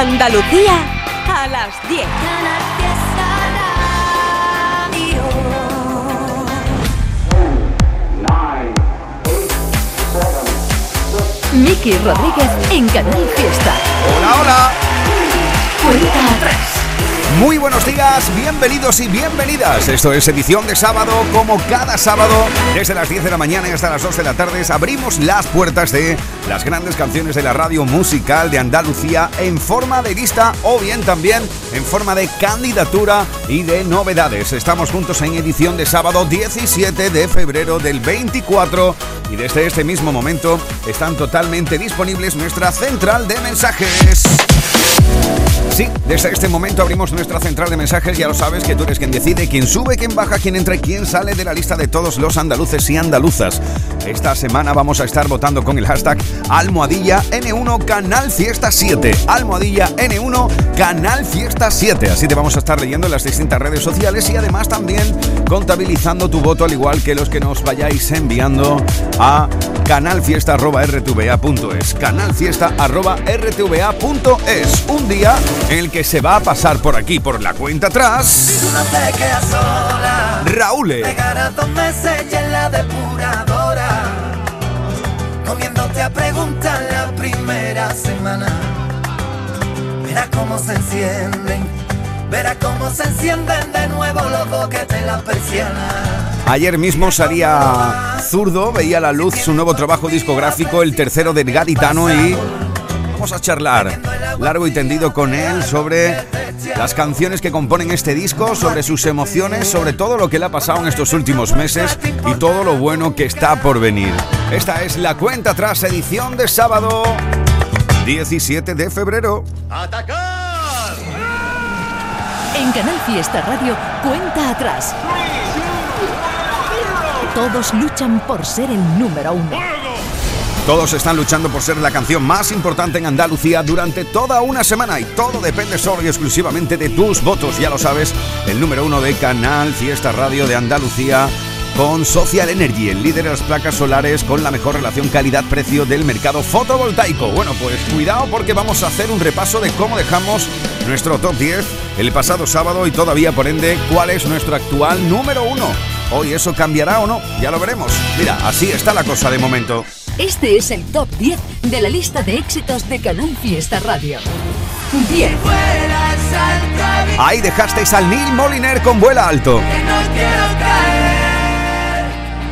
Andalucía a las 10. Miki Rodríguez en Canal Fiesta. Hola, hola. Cuenta atrás. Muy buenos días, bienvenidos y bienvenidas. Esto es edición de sábado, como cada sábado, desde las 10 de la mañana hasta las 2 de la tarde, abrimos las puertas de las grandes canciones de la radio musical de Andalucía en forma de lista o bien también en forma de candidatura y de novedades. Estamos juntos en edición de sábado 17 de febrero del 24 y desde este mismo momento están totalmente disponibles nuestra central de mensajes. Sí, desde este momento abrimos nuestra central de mensajes. Ya lo sabes que tú eres quien decide, quién sube, quién baja, quién entra y quién sale de la lista de todos los andaluces y andaluzas. Esta semana vamos a estar votando con el hashtag Almohadilla N1 Canal Fiesta 7. Almohadilla N1 Canal Fiesta 7. Así te vamos a estar leyendo en las distintas redes sociales y además también contabilizando tu voto, al igual que los que nos vayáis enviando a canalfiesta.rtva.es. Canalfiesta.rtva.es. Un día el que se va a pasar por aquí, por la cuenta atrás. Tú no te quedas sola. Raúl. Dos meses en la depuradora. Comiéndote a preguntar la primera semana. Verás cómo se encienden. Verás cómo se encienden de nuevo los dos que te la persiana. Ayer mismo salía Zurdo, veía a la luz su nuevo trabajo discográfico, el tercero del Gaditano, y vamos a charlar largo y tendido con él sobre las canciones que componen este disco, sobre sus emociones, sobre todo lo que le ha pasado en estos últimos meses y todo lo bueno que está por venir. Esta es la cuenta tras edición de sábado 17 de febrero. En Canal Fiesta Radio, cuenta atrás. Todos luchan por ser el número uno. Todos están luchando por ser la canción más importante en Andalucía durante toda una semana y todo depende solo y exclusivamente de tus votos. Ya lo sabes, el número uno de Canal Fiesta Radio de Andalucía con Social Energy, el líder de las placas solares con la mejor relación calidad-precio del mercado fotovoltaico. Bueno, pues cuidado porque vamos a hacer un repaso de cómo dejamos nuestro top 10 el pasado sábado y todavía por ende cuál es nuestro actual número uno. Hoy eso cambiará o no, ya lo veremos. Mira, así está la cosa de momento. Este es el top 10 de la lista de éxitos de Canal Fiesta Radio. 10. Vuelas alta, vi- Ahí dejasteis al Neil Moliner con vuela alto. que no quiero caer.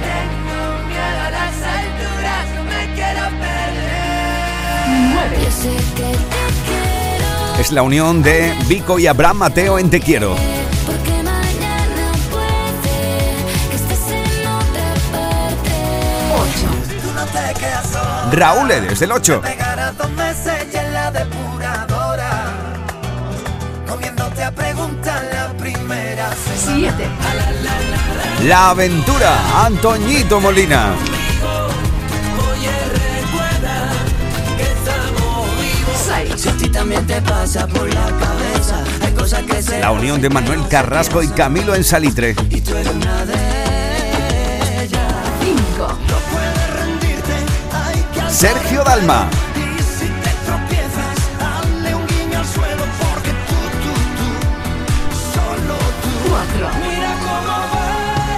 Tengo miedo a las alturas, no me quiero perder. 9. Es la unión de Vico y Abraham Mateo en Te Quiero. Raúl desde el 8. Pegarás dos meses ya en la depuradora. Comiéndote a preguntar la primera semana. 7. La aventura, Antoñito Molina. La unión de Manuel Carrasco y Camilo en Salitre. y Sergio Dalma. Y si te tropiezas, hazle un guiño al suelo porque tú, tú, tú, solo tú. 4. Mira cómo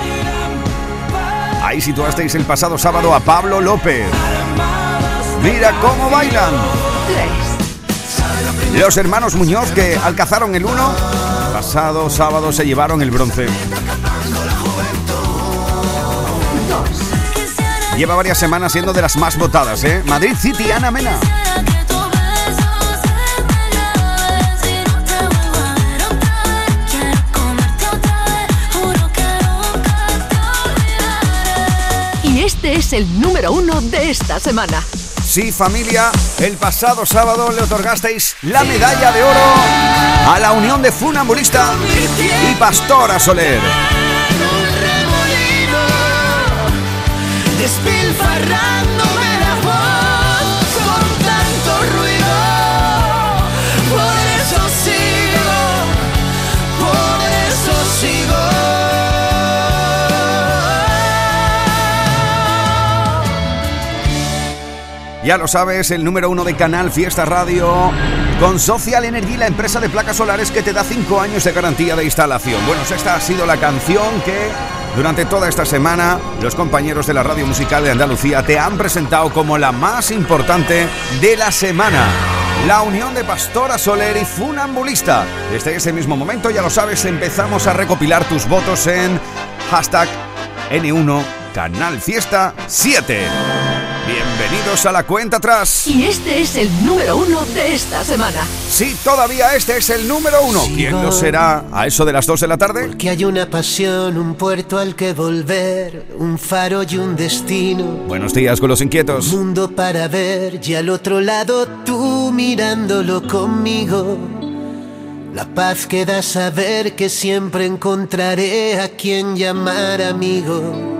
bailan, bailan Ahí situasteis el pasado sábado a Pablo López. Mira cómo bailan. 3. Los hermanos Muñoz que alcanzaron el 1. Pasado sábado se llevaron el bronce. Lleva varias semanas siendo de las más votadas, ¿eh? Madrid City, Ana Mena. Y este es el número uno de esta semana. Sí, familia, el pasado sábado le otorgasteis la medalla de oro a la Unión de Funambulista y Pastora Soler. Despilfarrándome la voz con tanto ruido. Por eso sigo, por eso sigo. Ya lo sabes, el número uno de Canal Fiesta Radio con Social Energy, la empresa de placas solares que te da 5 años de garantía de instalación. Bueno, esta ha sido la canción que durante toda esta semana los compañeros de la radio musical de Andalucía te han presentado como la más importante de la semana. La unión de Pastora Soler y Funambulista. Desde ese mismo momento, ya lo sabes, empezamos a recopilar tus votos en hashtag N1 Canal Fiesta 7. Bienvenidos a la cuenta atrás. Y este es el número uno de esta semana. Sí, todavía este es el número uno. ¿Quién lo será a eso de las 2 de la tarde? Que hay una pasión, un puerto al que volver, un faro y un destino. Buenos días con los inquietos. Mundo para ver y al otro lado tú mirándolo conmigo. La paz que da saber que siempre encontraré a quien llamar amigo.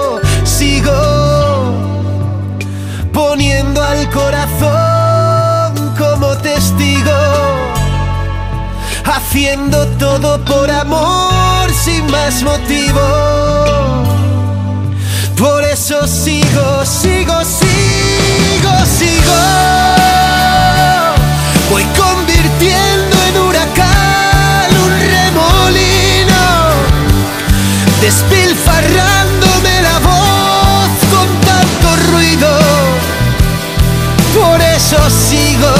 sigo poniendo al corazón como testigo, haciendo todo por amor sin más motivo. Por eso sigo, sigo, sigo, sigo. Voy convirtiendo en huracán un remolino, despilfarrándome Eso sigo.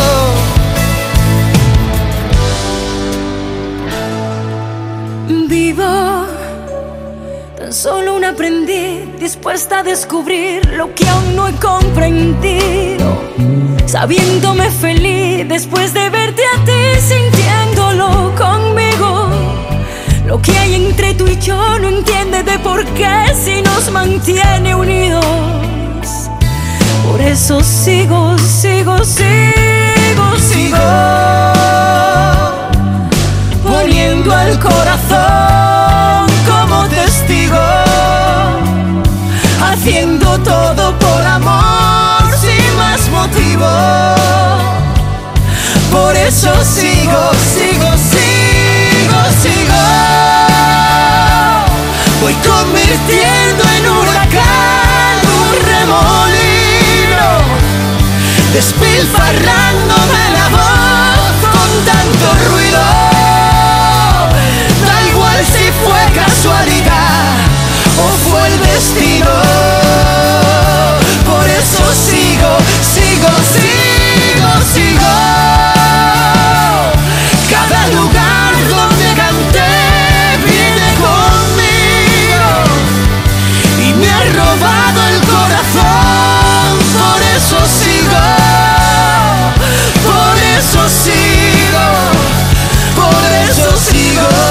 Vivo tan solo un aprendiz dispuesta a descubrir lo que aún no he comprendido. Sabiéndome feliz después de verte a ti, sintiéndolo conmigo. Lo que hay entre tú y yo no entiende de por qué si nos mantiene unidos. Por eso sigo, sigo, sigo, sigo poniendo al corazón como testigo, haciendo todo por amor sin más motivo. Por eso sigo, sigo, sigo, sigo. Voy convirtiendo en huracán un remolino, despilfarrándome la voz con tanto ruido. Da igual si fue casualidad o fue el destino. Por eso sigo, sigo, sigo, sigo. Eso sigo.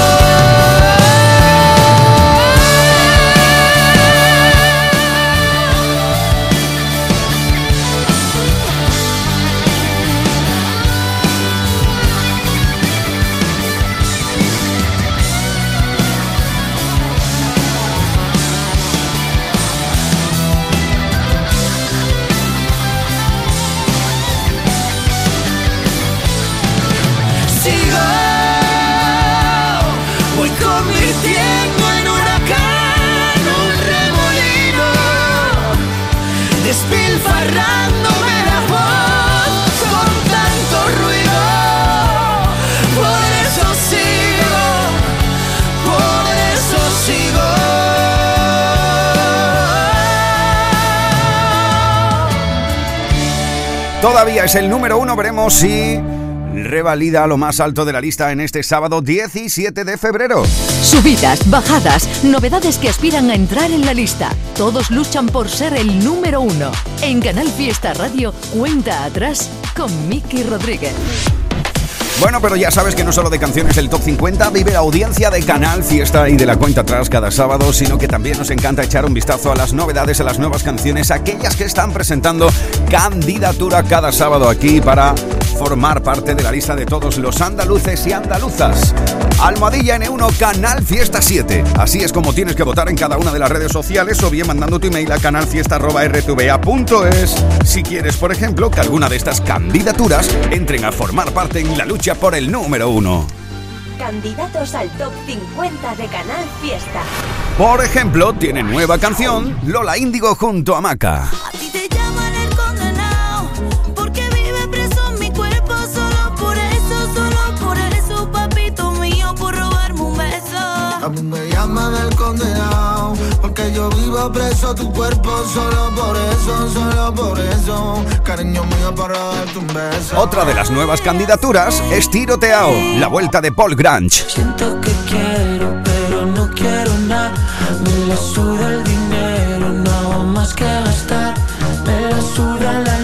Todavía es el número uno, veremos si revalida lo más alto de la lista en este sábado 17 de febrero. Subidas, bajadas, novedades que aspiran a entrar en la lista. Todos luchan por ser el número uno. En Canal Fiesta Radio, cuenta atrás con Miki Rodríguez. Bueno, pero ya sabes que no solo de canciones el Top 50 vive la audiencia de Canal Fiesta y de la cuenta atrás cada sábado, sino que también nos encanta echar un vistazo a las novedades, a las nuevas canciones, aquellas que están presentando candidatura cada sábado aquí para formar parte de la lista de todos los andaluces y andaluzas. Almohadilla N1 Canal Fiesta 7. Así es como tienes que votar en cada una de las redes sociales o bien mandando tu email a canalfiesta.rtva.es si quieres, por ejemplo, que alguna de estas candidaturas entren a formar parte en la lucha por el número uno. Candidatos al top 50 de Canal Fiesta. Por ejemplo, tiene nueva canción Lola Índigo junto a Maca. A ti te yo vivo preso tu cuerpo Solo por eso, solo por eso Cariño mío para darte un beso Otra de las nuevas candidaturas es Tiroteao, la vuelta de Paul Grange. Siento que quiero, pero no quiero nada. Me la suda el dinero, no hago más que gastar. Me la suda las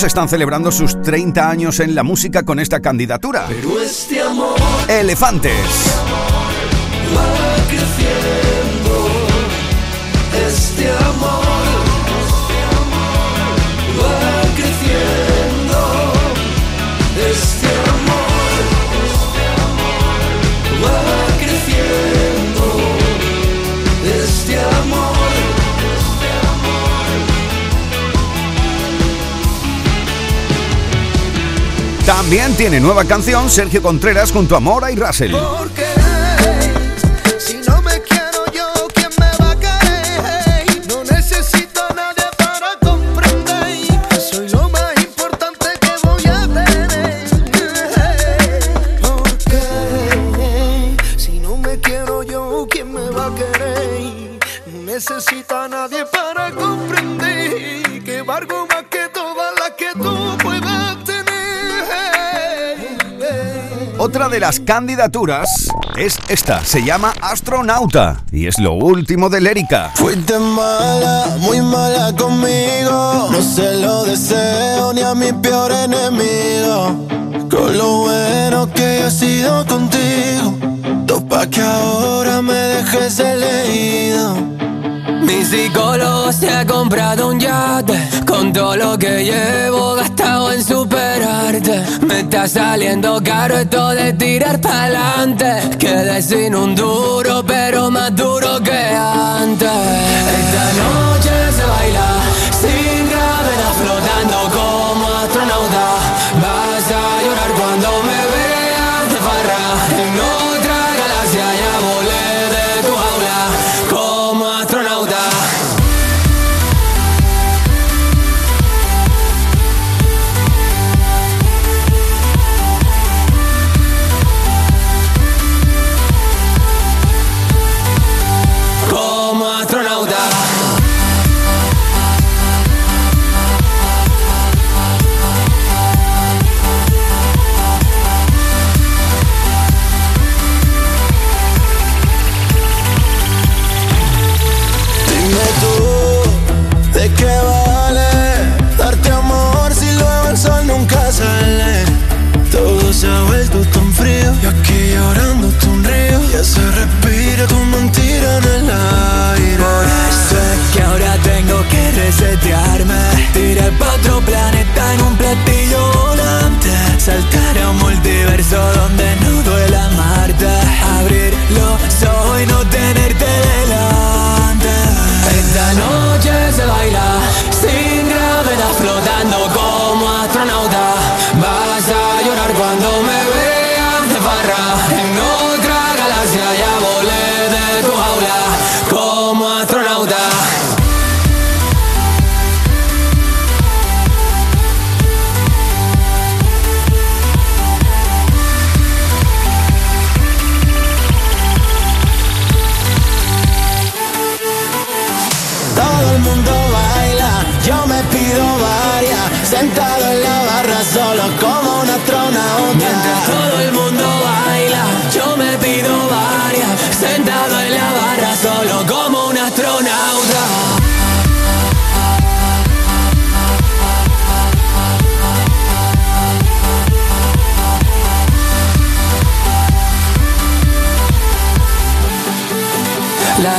están celebrando sus 30 años en la música con esta candidatura. Pero este amor Elefantes. va creciendo. Este amor va creciendo. Este amor También tiene nueva canción Sergio Contreras junto a Mora y Russell. Otra de las candidaturas es esta, se llama Astronauta y es lo último de Lérica. Fuiste mala, muy mala conmigo. No se lo deseo ni a mi peor enemigo. Con lo bueno que he sido contigo. Topa que ahora me dejes elegido. Mi psicólogo se ha comprado un yate Con todo lo que llevo gastado en superarte. Me está saliendo caro esto de tirar pa'lante. Quedé sin un duro pero más duro que antes. Esta noche se baila sin gravedad Flotando como astronauta. Vas a llorar cuando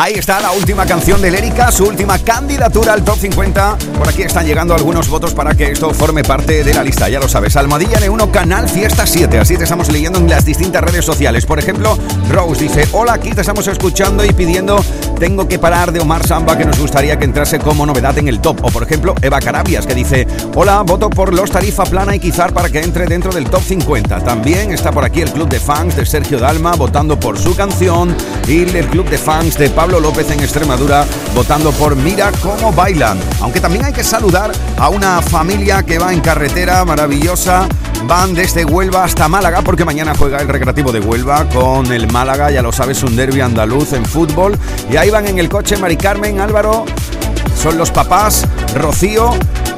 Ahí está la última canción de Lérica, su última candidatura al top 50. Por aquí están llegando algunos votos para que esto forme parte de la lista, ya lo sabes. Almohadilla N1, Canal Fiesta 7. Así te estamos leyendo en las distintas redes sociales. Por ejemplo, Rose dice: Hola, aquí te estamos escuchando y pidiendo Tengo que parar de Omar Samba, que nos gustaría que entrase como novedad en el top. O por ejemplo, Eva Carabias, que dice: Hola, voto por los Tarifa Plana y Quizar para que entre dentro del top 50. También está por aquí el club de fans de Sergio Dalma votando por su canción y el club de fans de Pablo López en Extremadura votando por Mira cómo bailan. Aunque también hay que saludar a una familia que va en carretera maravillosa. Van desde Huelva hasta Málaga porque mañana juega el Recreativo de Huelva con el Málaga, ya lo sabes, un derby andaluz en fútbol. Y ahí van en el coche Mari Carmen, Álvaro, son los papás, Rocío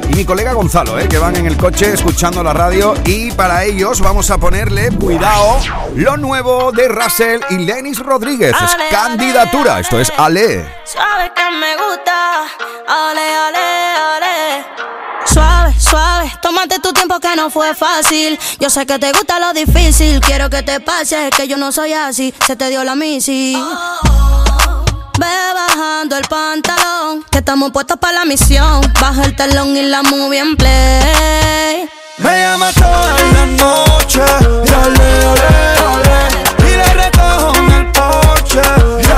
y mi colega Gonzalo, ¿eh? que van en el coche escuchando la radio y para ellos vamos a ponerle, cuidado, lo nuevo de Russell y Lenis Rodríguez. Es Ale, candidatura, ale, esto es Ale. Suave que me gusta, ale, ale, ale. Suave, suave, tómate tu tiempo que no fue fácil. Yo sé que te gusta lo difícil, quiero que te pase, que yo no soy así. Se te dio la misi. Ve bajando el pantalón, que estamos puestos para la misión. Baja el telón y la movie en play. Me llama toda la noche y ale, ale, ale Y la recojo en el porche y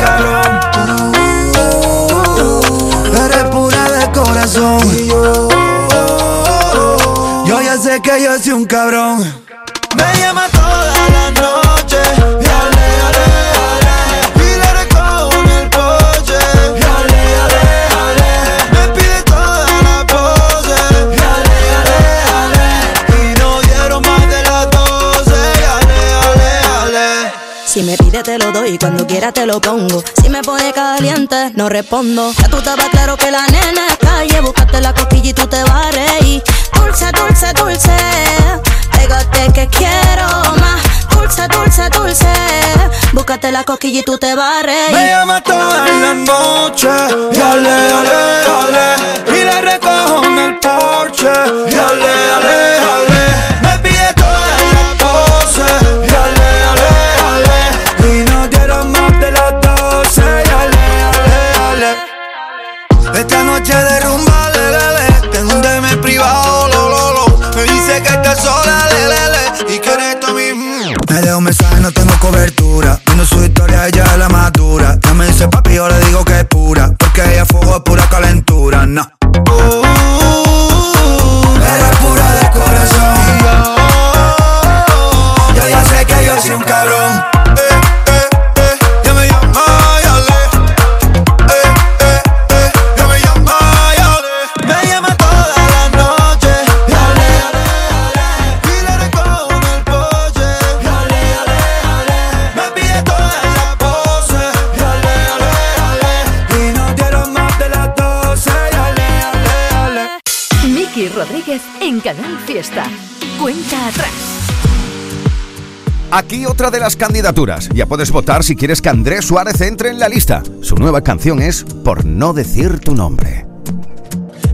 un cabrón Eres pura de corazón. Yo ya sé que yo soy un cabrón. Quiera te lo pongo. Si me pone caliente, no respondo. Ya tú estabas claro que la nena es calle. Búscate la cosquilla y tú te vas a. Dulce, dulce, dulce. Pégate que quiero más. Dulce, dulce, dulce. Búscate la cosquilla y tú te vas a Me llama toda la noche Y ale, ale, ale Y le recojo en el porche Y ale, ale, ale Me pide toda la pose más de las doce. Y ale, ale, ale Esta noche de rumba, le, le, le Tengo un DM privado, lo, lo, lo. Me dice que estás sola, le, le, Y que eres tú mismo. Me dejo un mensaje, no tengo Fiesta. Cuenta atrás. Aquí otra de las candidaturas. Ya puedes votar si quieres que Andrés Suárez entre en la lista. Su nueva canción es Por no decir tu nombre.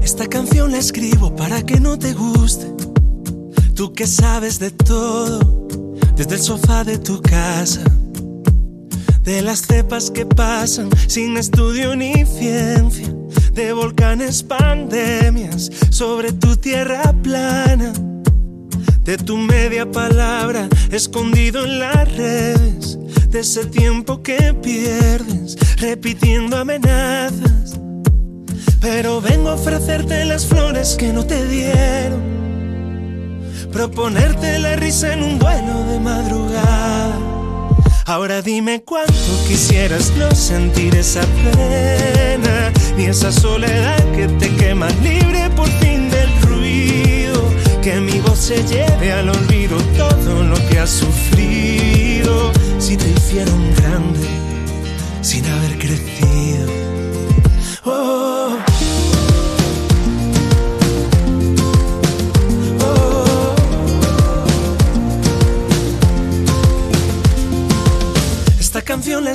Esta canción la escribo para que no te guste. Tú que sabes de todo, desde el sofá de tu casa. De las cepas que pasan sin estudio ni ciencia. De volcanes, pandemias sobre tu tierra plana. De tu media palabra escondido en las redes. De ese tiempo que pierdes repitiendo amenazas. Pero vengo a ofrecerte las flores que no te dieron. Proponerte la risa en un vuelo de madrugada. Ahora dime cuánto quisieras no sentir esa pena, ni esa soledad que te quema libre por fin del ruido. Que mi voz se lleve al olvido todo lo que has sufrido. Si te hicieron grande sin haber crecido.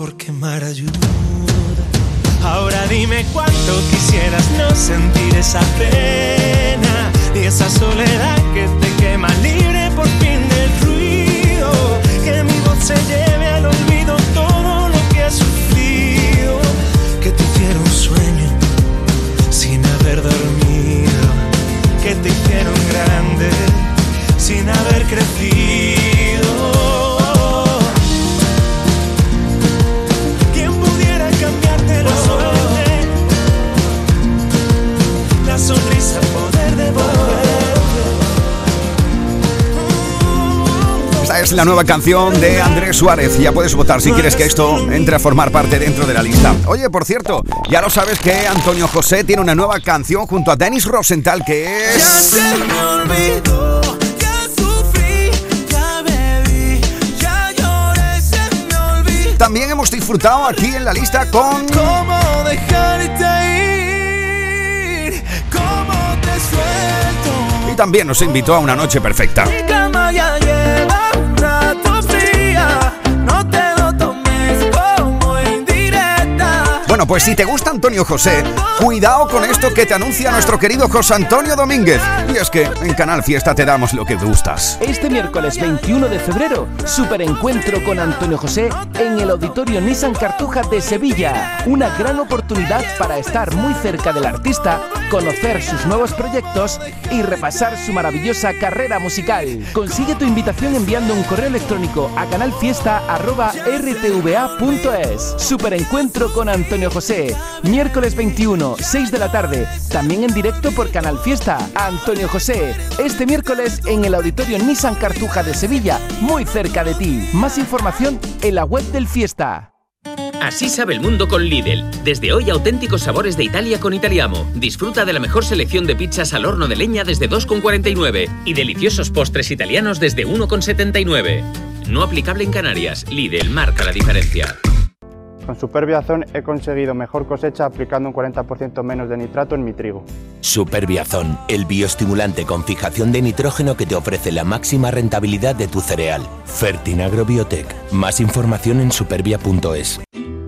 por quemar ayuda. Ahora dime cuánto quisieras no sentir esa pena y esa soledad que te quema libre por fin del ruido. Que mi voz se lleve al olvido todo lo que has sufrido es la nueva canción de Andrés Suárez. Ya puedes votar si quieres que esto entre a formar parte dentro de la lista. Oye, por cierto, ya lo sabes que Antonio José tiene una nueva canción junto a Dennis Rosenthal que es... ya se me olvidó. También hemos disfrutado aquí en la lista con... ¿Cómo dejarte ir? ¿Cómo te suelto? Y también nos invitó a una noche perfecta. Mi cama ya lleva Pues si te gusta Antonio José, cuidado con esto que te anuncia nuestro querido José Antonio Domínguez. Y es que en Canal Fiesta te damos lo que gustas. Este miércoles 21 de febrero, super encuentro con Antonio José en el Auditorio Nissan Cartuja de Sevilla. Una gran oportunidad para estar muy cerca del artista, conocer sus nuevos proyectos y repasar su maravillosa carrera musical. Consigue tu invitación enviando un correo electrónico a canalfiesta.rtva.es. Super encuentro con Antonio José, miércoles 21, 6 de la tarde, también en directo por Canal Fiesta. Antonio José, este miércoles en el Auditorio Nissan Cartuja de Sevilla, muy cerca de ti. Más información en la web del Fiesta. Así sabe el mundo con Lidl. Desde hoy auténticos sabores de Italia con Italiamo. Disfruta de la mejor selección de pizzas al horno de leña desde 2,49 y deliciosos postres italianos desde 1,79. No aplicable en Canarias. Lidl marca la diferencia. Con Superbiazón he conseguido mejor cosecha aplicando un 40% menos de nitrato en mi trigo. Superbiazón, el bioestimulante con fijación de nitrógeno que te ofrece la máxima rentabilidad de tu cereal. Fertinagro Biotech. Más información en supervia.es.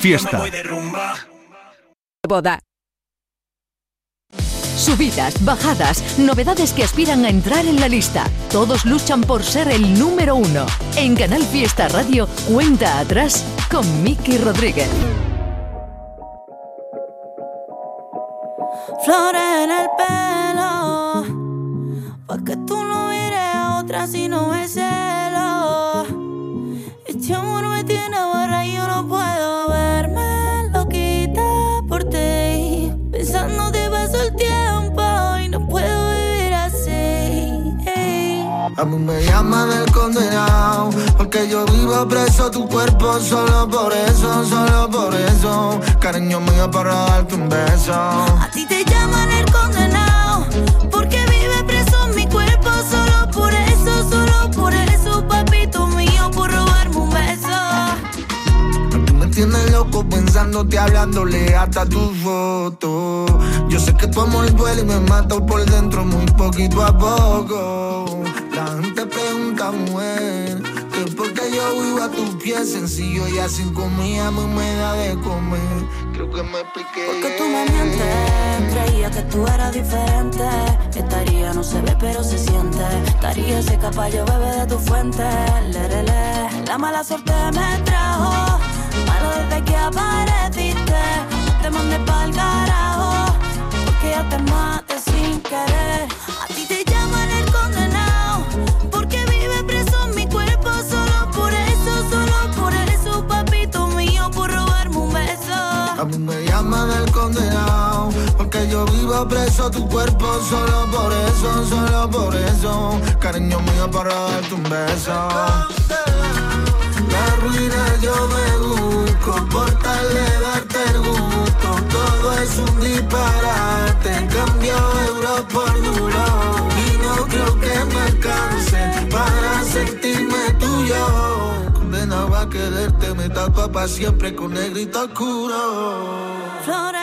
Fiesta. Boda. Subidas, bajadas, novedades que aspiran a entrar en la lista. Todos luchan por ser el número uno. En Canal Fiesta Radio, cuenta atrás con Miki Rodríguez. Flores en el pelo, pa' que tú no mires a otra si no es celo. Me llaman el condenado Porque yo vivo preso tu cuerpo Solo por eso, solo por eso Cariño mío para darte un beso A ti te llaman el condenado porque vive preso mi cuerpo. Solo por eso, solo por eso, papito mío, por robarme un beso. Tú me tienes loco pensándote, hablándole hasta tu foto Yo sé que tu amor duele y me mata por dentro muy poquito a poco gente pregunta, mujer Que por qué yo vivo a tus pies sencillo Y así comida mí me da de comer Creo que me expliqué Porque tú me mientes, creía que tú eras diferente. Estaría no se ve, pero se siente. Estaría ese yo bebe de tu fuente. Lerele. La mala suerte me trajo, malo desde que apareciste. Te mandé pa'l carajo, porque ya te maté sin querer. A ti te yo vivo preso tu cuerpo Solo por eso, solo por eso. Cariño mío para darte un beso. La ruina yo me busco Por tal de darte el gusto. Todo es un disparate Cambio euro por duro. Y no creo que me alcance Para sentirme tuyo. Condenado a quererte Me tapa para siempre con negrito oscuro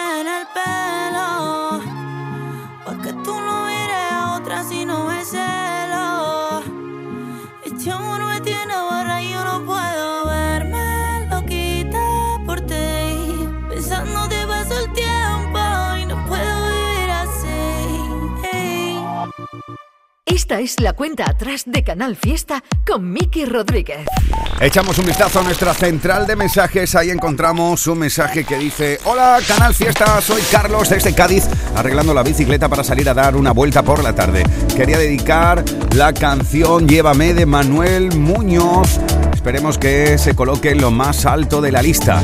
Esta es la cuenta atrás de Canal Fiesta con Miki Rodríguez. Echamos un vistazo a nuestra central de mensajes. Ahí encontramos un mensaje que dice: Hola, Canal Fiesta, soy Carlos desde Cádiz, arreglando la bicicleta para salir a dar una vuelta por la tarde. Quería dedicar la canción Llévame de Manuel Muñoz. Esperemos que se coloque en lo más alto de la lista.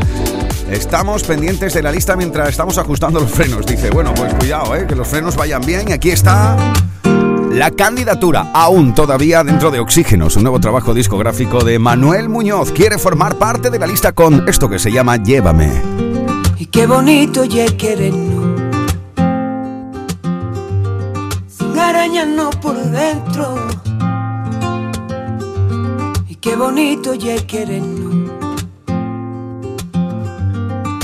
Estamos pendientes de la lista mientras estamos ajustando los frenos. Dice, bueno, pues cuidado, ¿eh? que los frenos vayan bien. Y aquí está la candidatura, aún todavía dentro de Oxígenos, un nuevo trabajo discográfico de Manuel Muñoz. Quiere formar parte de la lista con esto que se llama Llévame. Y qué bonito ya querernos Sin arañarnos por dentro Y qué bonito ya querernos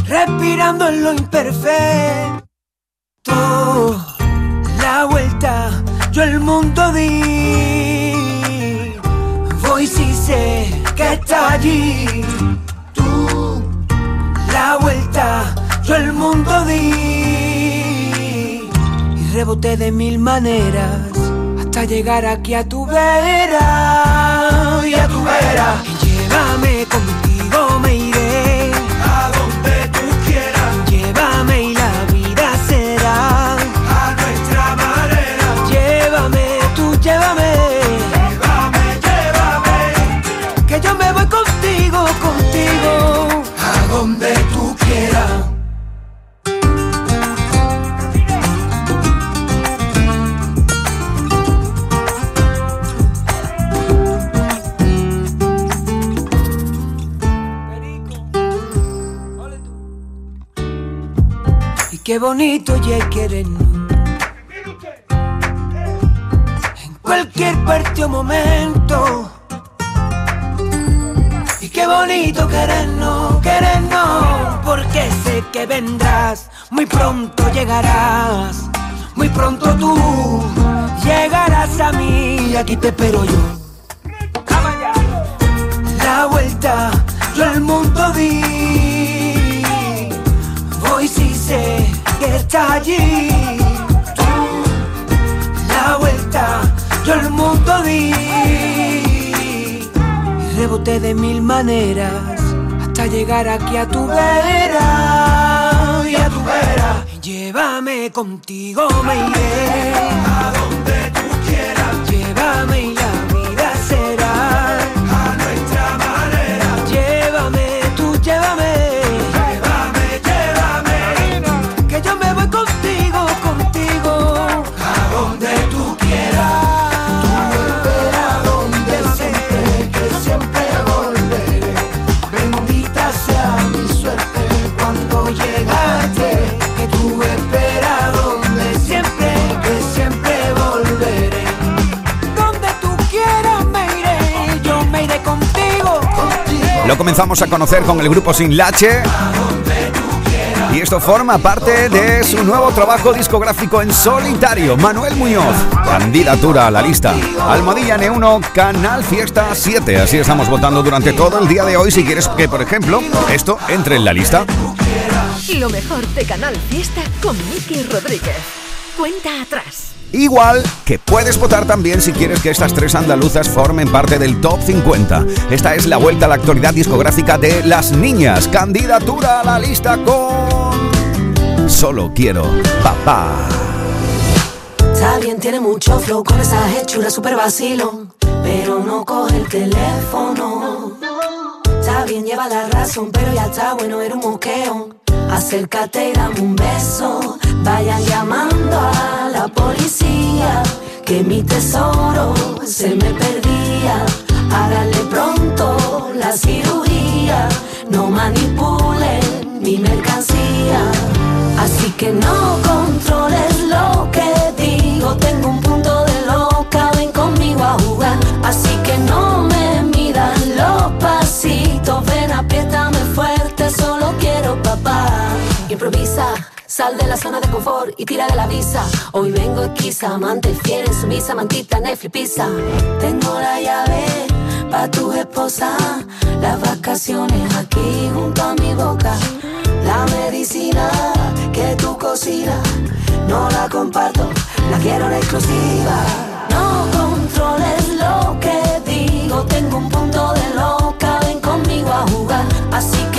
Respirando en lo imperfecto La vuelta yo el mundo di Voy si que está allí. Tú la vuelta, yo el mundo di y reboté de mil maneras hasta llegar aquí a tu vera. Y a tu vera. Y llévame bonito ya querernos. En cualquier parte o momento. Y qué bonito querernos, querernos. Porque sé que vendrás, muy pronto llegarás. Muy pronto tú llegarás a mí. Aquí te espero yo. La vuelta, yo al mundo di. Voy si sé que está allí. Tú, la vuelta, yo al mundo di. Y reboté de mil maneras hasta llegar aquí a tu vera. Y a tu vera. Llévame contigo, me iré. Lo comenzamos a conocer con el grupo Sin Lache. Y esto forma parte de su nuevo trabajo discográfico en solitario. Manuel Muñoz, candidatura a la lista. Almohadilla N1, Canal Fiesta 7. Así estamos votando durante todo el día de hoy. Si quieres que, por ejemplo, esto entre en la lista. Lo mejor de Canal Fiesta con Miki Rodríguez. Cuenta atrás. Igual que puedes votar también si quieres que estas tres andaluzas formen parte del top 50. Esta es la vuelta a la actualidad discográfica de Las Niñas. Candidatura a la lista con Solo quiero papá. Está bien, tiene mucho flow con esa hechura super vacilón, pero no coge el teléfono. Está bien, lleva la razón, pero ya está bueno, era un moqueo. Acércate y dame un beso. Vayan llamando a la policía, que mi tesoro se me perdía. Háganle pronto la cirugía, no manipulen mi mercancía. Así que no controles lo que digo, tengo un punto de loca, ven conmigo a jugar. Así que no me midan los pasitos, ven apriétame fuerte, solo quiero papá. Improvisa. Sal de la zona de confort y tira de la visa. Hoy vengo esquiza, amante fiel, en sumisa, mantita, Netflix, pizza. Tengo la llave pa' tu esposa. Las vacaciones aquí junto a mi boca. La medicina que tú cocinas, no la comparto, la quiero en exclusiva. No controles lo que digo, tengo un punto de loca, ven conmigo a jugar. Así que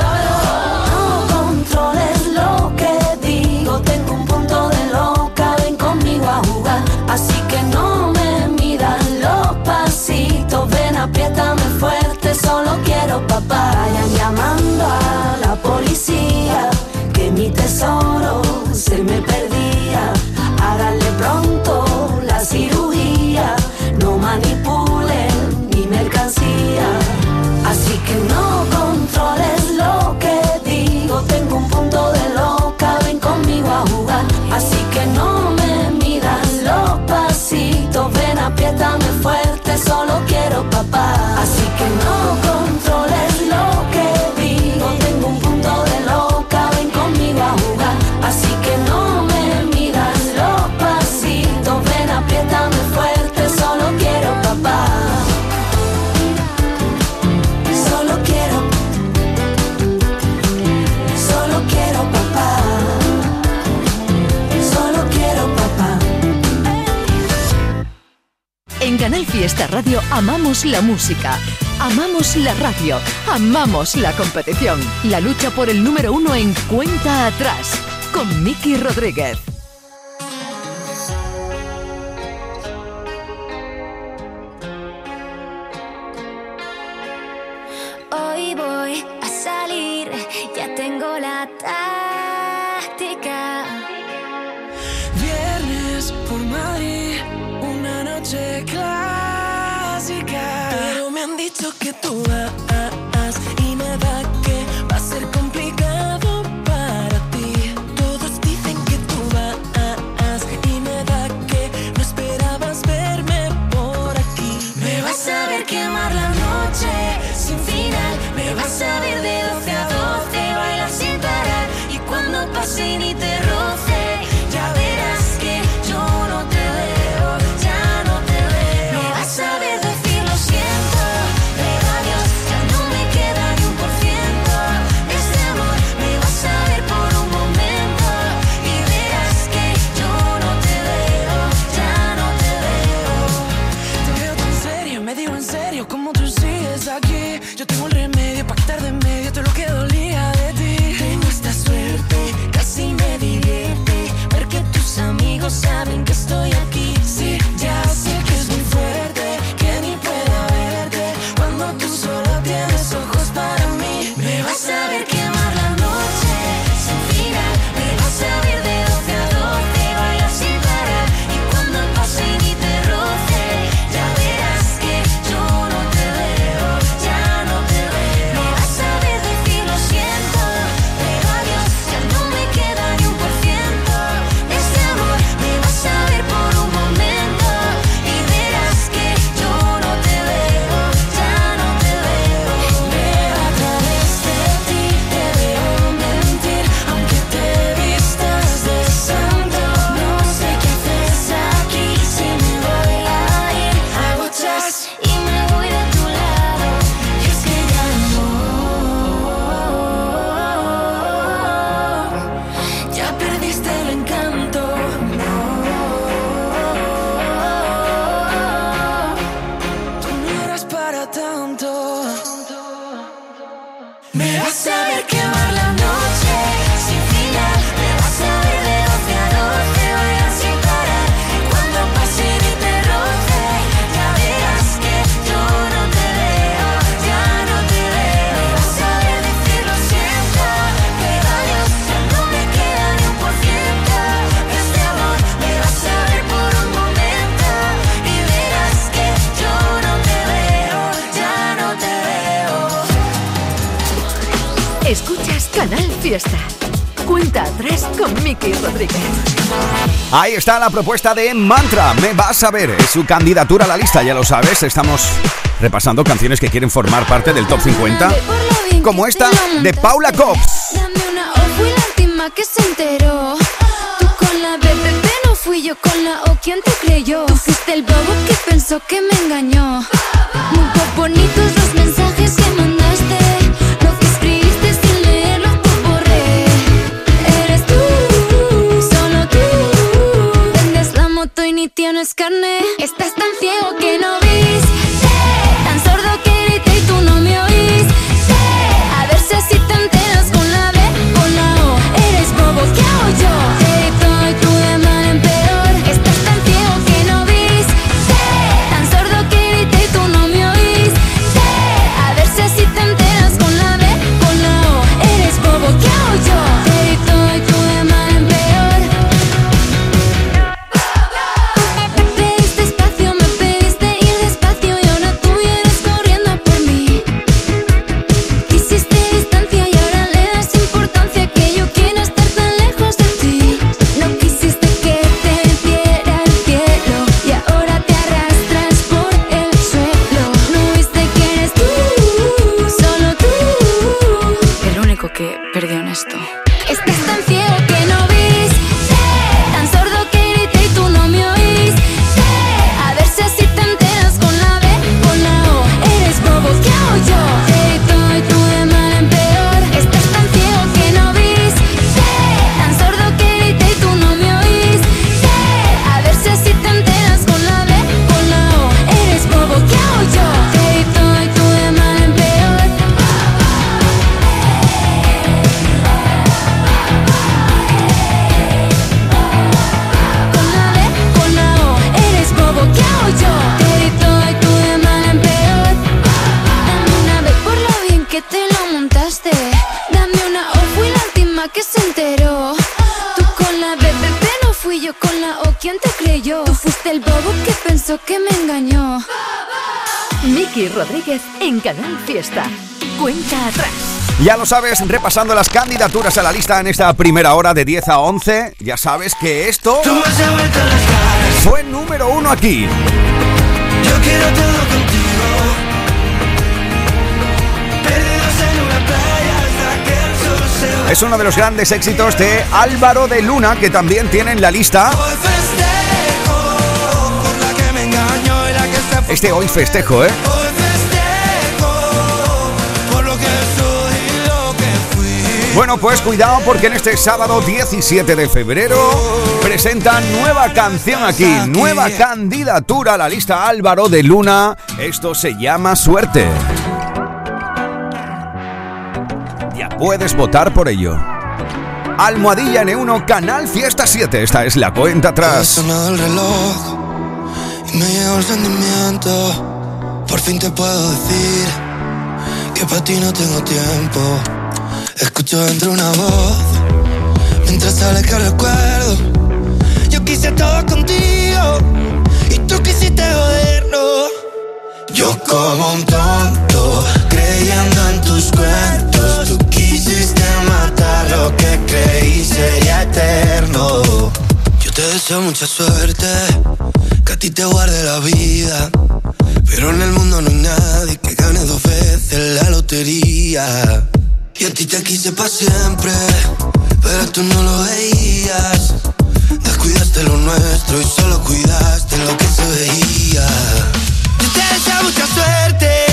Lo que digo, tengo un punto de loca, ven conmigo a jugar. Así que no me midan los pasitos, ven apriétame fuerte, solo quiero papá. Vayan llamando a la policía, que mi tesoro se me perdía. Háganle pronto la cirugía, no manipulen mi mercancía. Así que no controles Así que no me midan los pasitos, ven apriétame fuerte, solo quiero papá. Así que no Canal Fiesta Radio amamos la música, amamos la radio, amamos la competición. La lucha por el número uno en cuenta atrás con Miki Rodríguez. Hoy voy a salir, ya tengo la tarde que. Ahí está la propuesta de Mantra. Me vas a ver. Es su candidatura a la lista, ya lo sabes. Estamos repasando canciones que quieren formar parte del top 50. Como esta de Paula Cox. Dame una última que se enteró. Tú con la BBB no fui yo con la O. ¿Quién te creyó? Tú fuiste el bobo que pensó que me engañó. Muy bonitos los mensajes que mandó. Estás tan ciego. Ya lo sabes, repasando las candidaturas a la lista en esta primera hora de 10 a 11, ya sabes que esto fue número uno aquí. Yo quiero todo contigo. Perdidos en una playa hasta que el sol se va. Es uno de los grandes éxitos de Álvaro de Luna, que también tiene en la lista Hoy festejo por la que me engañó y la que se fue. este Hoy Festejo, ¿eh? Hoy Bueno, pues cuidado porque en este sábado 17 de febrero presentan nueva canción aquí, nueva candidatura a la lista Álvaro de Luna. Esto se llama Suerte. Ya puedes votar por ello. Almohadilla N1 Canal Fiesta 7. Esta es la cuenta atrás. sonado el reloj y me llegó el sentimiento. Por fin te puedo decir que para ti no tengo tiempo. Escucho dentro una voz mientras sale que recuerdo. Yo quise todo contigo y tú quisiste joderlo. Yo como un tonto creyendo en tus cuentos. Tú quisiste matar lo que creí sería eterno. Yo te deseo mucha suerte, que a ti te guarde la vida. Pero en el mundo no hay nadie que gane dos veces la lotería. Y a ti te quise para siempre, pero tú no lo veías. Descuidaste lo nuestro y solo cuidaste lo que se veía. Yo te deseo mucha suerte,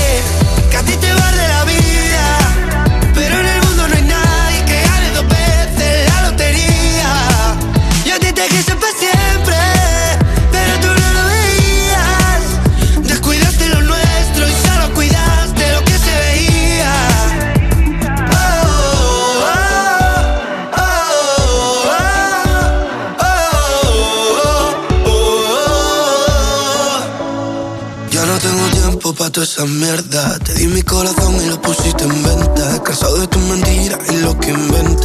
esa mierda. Te di mi corazón y lo pusiste en venta. Cansado de tus mentiras y lo que inventas.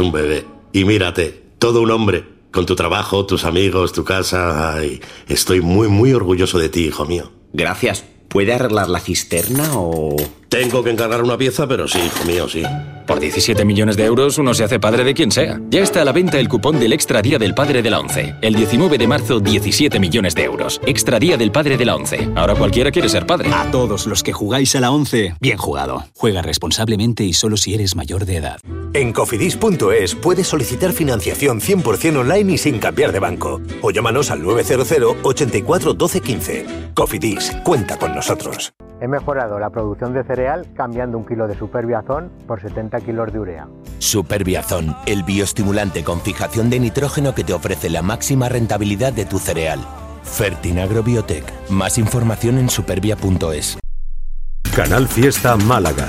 Un bebé. Y mírate, todo un hombre. Con tu trabajo, tus amigos, tu casa. Estoy muy, muy orgulloso de ti, hijo mío. Gracias. ¿Puede arreglar la cisterna o...? Tengo que encargar una pieza, pero sí, hijo mío, sí. Por 17 millones de euros uno se hace padre de quien sea. Ya está a la venta el cupón del Extra Día del Padre de la ONCE. El 19 de marzo, 17 millones de euros. Extra Día del Padre de la ONCE. Ahora cualquiera quiere ser padre. A todos los que jugáis a la 11, bien jugado. Juega responsablemente y solo si eres mayor de edad. En cofidis.es puedes solicitar financiación 100% online y sin cambiar de banco. O llámanos al 900 84 12 15. Cofidis, cuenta con nosotros. He mejorado la producción de cambiando un kilo de superbiazón por 70 kilos de urea. Superbiazón, el bioestimulante con fijación de nitrógeno que te ofrece la máxima rentabilidad de tu cereal. Fertinagro Biotech. Más información en supervia.es. Canal Fiesta Málaga.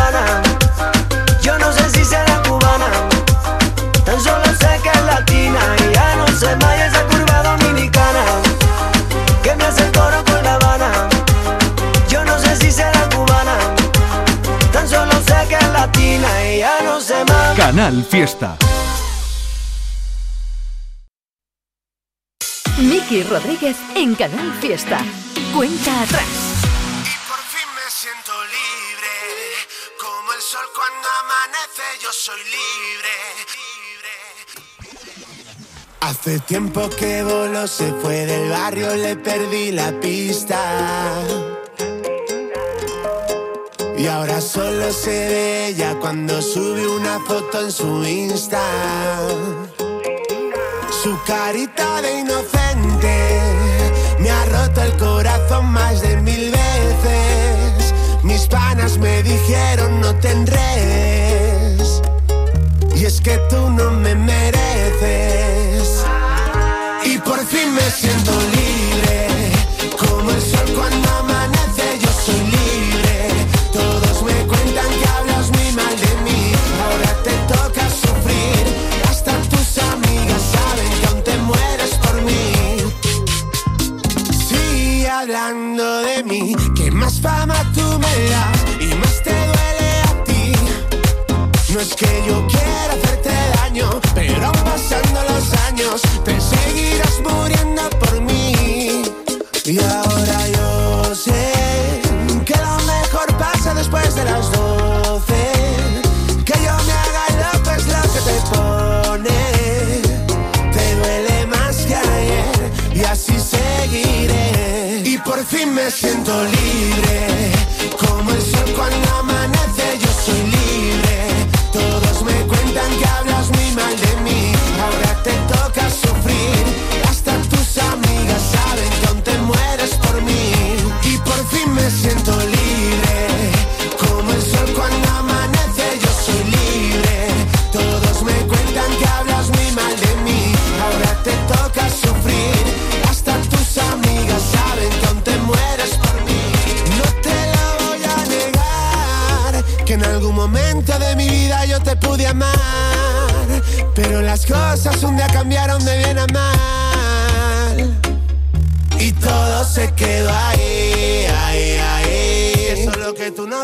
Canal Fiesta. Miki Rodríguez en Canal Fiesta. Cuenta atrás. Me siento libre, como el sol cuando amanece, yo soy libre. Hace tiempo que voló, se fue del barrio, le perdí la pista. Y ahora solo se ve ella cuando sube una foto en su Insta. Su carita de inocente me ha roto el corazón más de mil veces. Mis panas me dijeron no te. Y es que tú no me mereces. Y por fin me siento libre.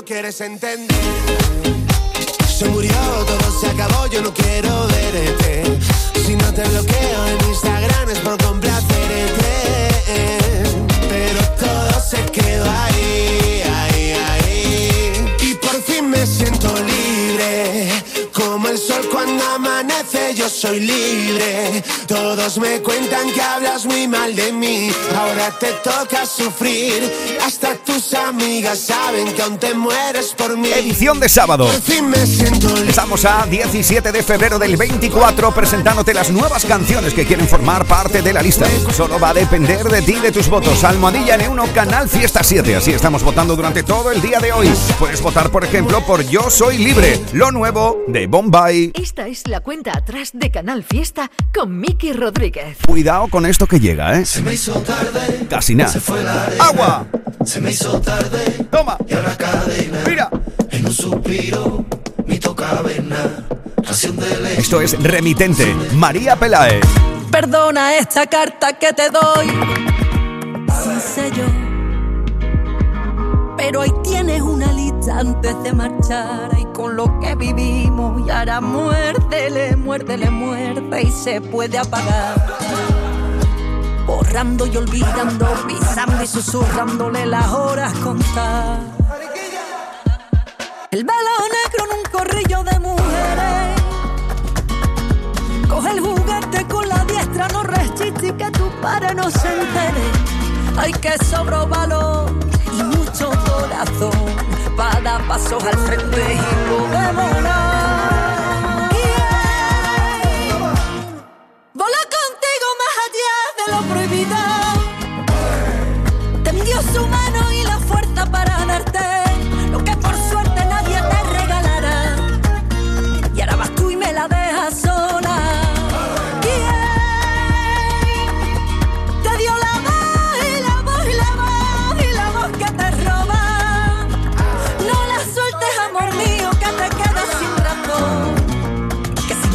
Quieres entender. Se murió, todo se acabó, yo no quiero verte. Si no te bloqueo en Instagram es por complacerte. Pero todo se quedó ahí, ahí, ahí. Y por fin me siento libre. Como el sol cuando amanece, yo soy libre. Todos me cuentan que hablas muy mal de mí. Ahora te toca sufrir. Hasta tus amigas saben que aún te mueres por mí. Edición de sábado. Por fin me siento libre. Estamos a 17 de febrero del 24 presentándote las nuevas canciones que quieren formar parte de la lista. Solo va a depender de ti, de tus votos. Almohadilla N1 Canal Fiesta 7. Así estamos votando durante todo el día de hoy. Puedes votar, por ejemplo, por Yo Soy Libre, lo nuevo de Bombay. Esta es la cuenta atrás de Canal Fiesta con Miki Rodríguez. Cuidado con esto que llega, ¿eh? Se me hizo tarde. Casi nada. Se fue la arena. ¡Agua! Se me hizo tarde. Toma. Y ahora cadena. Mira. En un suspiro, mi toca Ración de leche. Esto es Remitente, María Pelae. Perdona esta carta que te doy. Sí sé yo. Pero ahí tienes una lista antes de marchar. Y con lo que vivimos, y ahora muérdele, muérdele, muerde y se puede apagar. Borrando y olvidando, pisando y susurrándole las horas contar. El velo negro en un corrillo de mujeres. Coge el juguete con la diestra, no resiste y que tu padre no se entere. Hay que sobro valor corazón para dar pasos al frente y podemos volar. Yeah. Volar contigo más allá de lo prohibido. Tendió su mano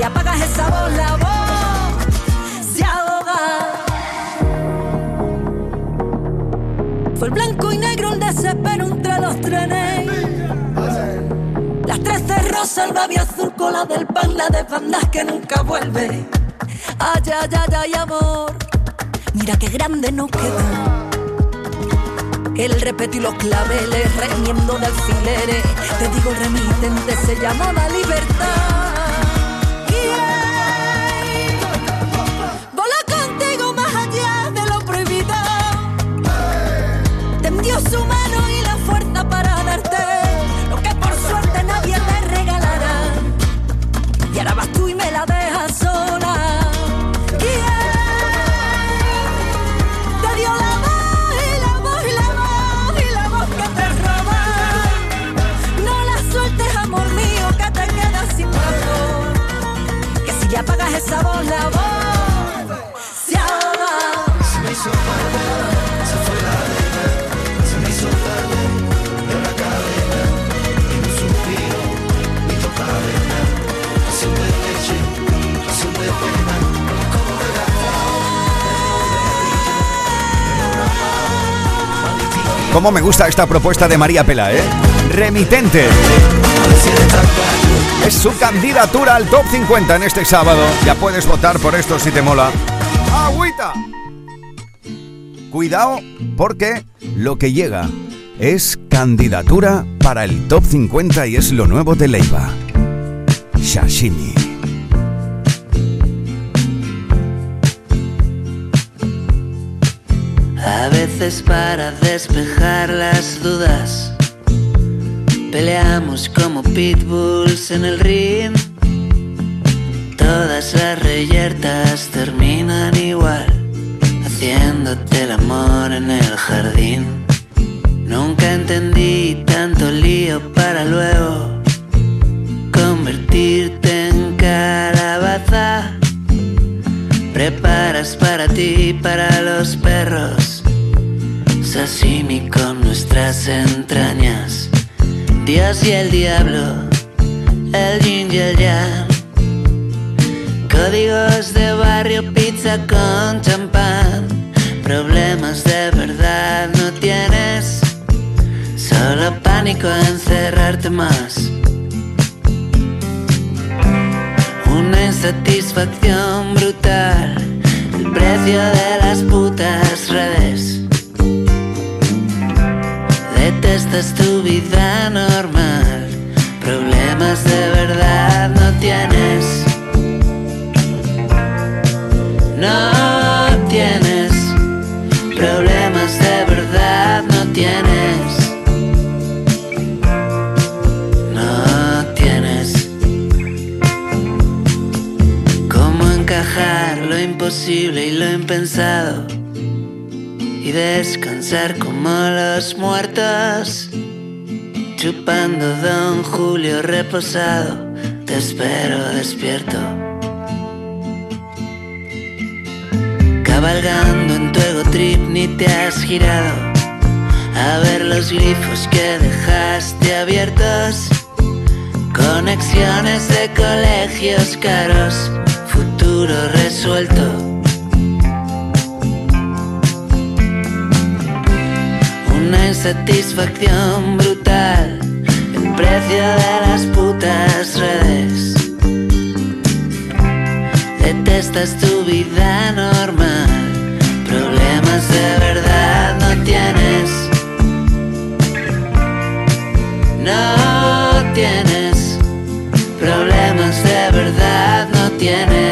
si apagas esa voz, la voz se ahoga. Fue el blanco y negro el desespero entre los trenes. Las tres cerró rosa, el babio azul, cola del pan, la de bandas que nunca vuelve. Ay, ay, ay, ay, amor, mira qué grande nos queda. El repetir los claveles, remiendo de alfileres. Te digo, remitente se llamaba libertad. ¿Cómo me gusta esta propuesta de María Pela, eh? Remitente. Es su candidatura al top 50 en este sábado. Ya puedes votar por esto si te mola. ¡Agüita! Cuidado porque lo que llega es candidatura para el top 50 y es lo nuevo de Leiva. Sashimi. Para despejar las dudas, peleamos como pitbulls en el ring. Todas las reyertas terminan igual, haciéndote el amor en el jardín. Nunca entendí tanto lío para luego convertirte en calabaza. Preparas para ti y para los perros. Sashimi con nuestras entrañas. Dios y el diablo, el yin y el yang. Códigos de barrio, pizza con champán. Problemas de verdad no tienes. Solo pánico a encerrarte más. Una insatisfacción brutal, el precio de las putas redes. Detestas tu vida normal, problemas de verdad no tienes. No tienes, problemas de verdad no tienes. No tienes. Cómo encajar lo imposible y lo impensado y descansar como los muertos. Chupando Don Julio reposado, te espero despierto. Cabalgando en tu ego trip ni te has girado a ver los glifos que dejaste abiertos. Conexiones de colegios caros, futuro resuelto. Una insatisfacción brutal, el precio de las putas redes. Detestas tu vida normal, problemas de verdad no tienes. No tienes, problemas de verdad no tienes.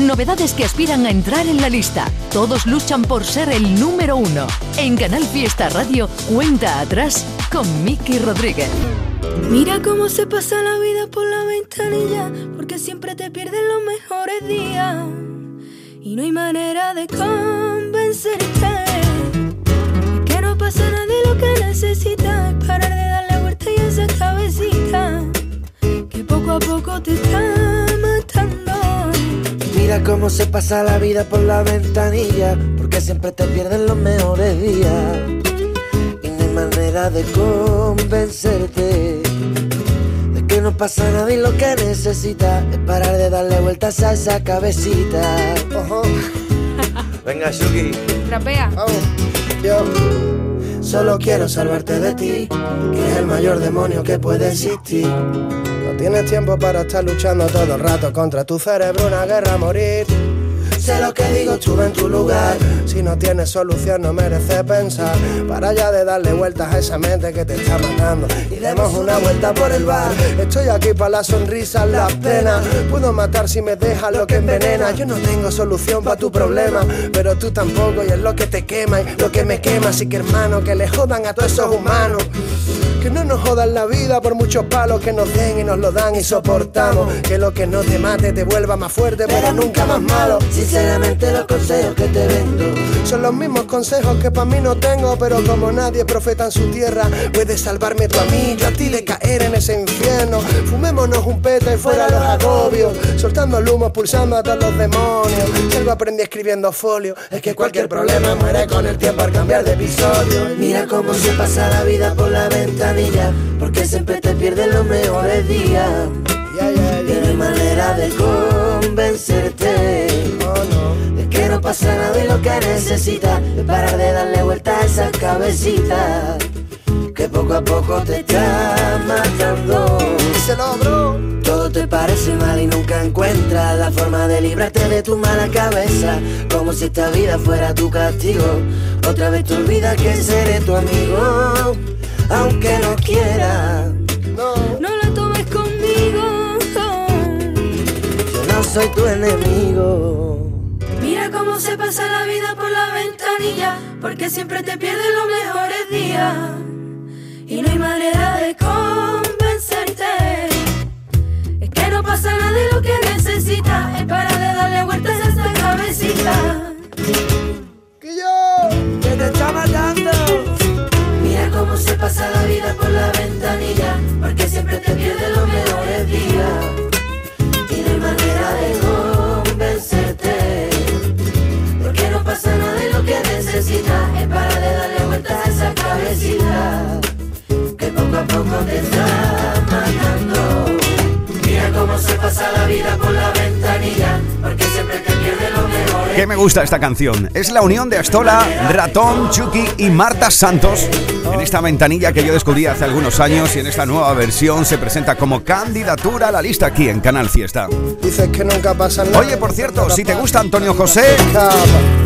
Novedades que aspiran a entrar en la lista. Todos luchan por ser el número uno. En Canal Fiesta Radio, cuenta atrás con Miki Rodríguez. Mira cómo se pasa la vida por la ventanilla, porque siempre te pierden los mejores días. Y no hay manera de convencerte cómo se pasa la vida por la ventanilla, porque siempre te pierden los mejores días. Y no hay manera de convencerte de que no pasa nada y lo que necesitas es parar de darle vueltas a esa cabecita. Ojo. Venga, Shuki. Trapea. Yo solo quiero salvarte de ti, que es el mayor demonio que puede existir. No tienes tiempo para estar luchando todo el rato contra tu cerebro, una guerra a morir. Sé lo que digo, estuve en tu lugar. Si no tienes solución, no merece pensar. Para ya de darle vueltas a esa mente que te está matando. Y demos una vuelta por el bar. Estoy aquí para las sonrisas, las penas. Puedo matar si me dejas lo que envenena. Yo no tengo solución para tu problema, pero tú tampoco. Y es lo que te quema y lo que me quema. Así que hermano, que le jodan a todos esos humanos. Que no nos jodan la vida por muchos palos que nos den y nos lo dan y soportamos. Que lo que no te mate te vuelva más fuerte, pero nunca más malo. Sinceramente los consejos que te vendo Son los mismos consejos que para mí no tengo, pero como nadie profeta en su tierra, puedes salvarme tú a mí, yo a ti de caer en ese infierno. Fumémonos un peta y fuera los agobios, soltando el humo, expulsando a todos los demonios. Si algo aprendí escribiendo folio, es que cualquier problema muere con el tiempo al cambiar de episodio. Mira cómo se pasa la vida por la ventanilla, porque siempre te pierden los mejores días. Y no hay manera de convencerte no pasa nada y lo que necesitas es parar de darle vuelta a esa cabecita que poco a poco te está matando. Se logró. Todo te parece mal y nunca encuentras la forma de librarte de tu mala cabeza, como si esta vida fuera tu castigo. Otra vez te olvidas que seré tu amigo, aunque no quieras. No, No la tomes conmigo. Yo no soy tu enemigo. Cómo se pasa la vida por la ventanilla, porque siempre te pierden los mejores días. Y no hay manera de convencerte. Es que no pasa nada y lo que necesitas es para de darle vueltas a esta cabecita. que yo, que te está matando. Mira cómo se pasa la vida por la ventanilla, porque siempre te pierden los mejores días. Y no hay manera de convencerte, es para de darle vueltas a esa cabecita, que poco a poco te está matando. Mira cómo se pasa la vida por la ventanilla, porque ¿Qué me gusta esta canción? Es la unión de Astola, Ratón, Chucky y Marta Santos en esta ventanilla que yo descubrí hace algunos años y en esta nueva versión se presenta como candidatura a la lista aquí en Canal Fiesta. dices que nunca pasa nada. Oye, por cierto, si te gusta Antonio José,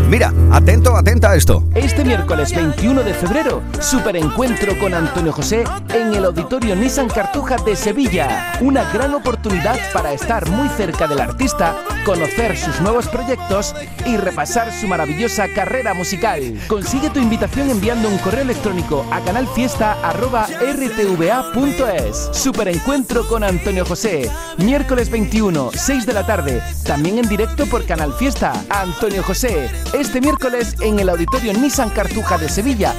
mira, atento, atenta a esto. Este miércoles 21 de febrero, super encuentro con Antonio José en el Auditorio Nissan Cartuja de Sevilla. Una gran oportunidad para estar muy cerca del artista, conocer sus nuevos proyectos y repasar su maravillosa carrera musical. Consigue tu invitación enviando un correo electrónico a canalfiesta.rtva.es. Super encuentro con Antonio José. Miércoles 21, 6 de la tarde. También en directo por Canal Fiesta. Antonio José. Este miércoles en el Auditorio Nissan Cartuja de Sevilla.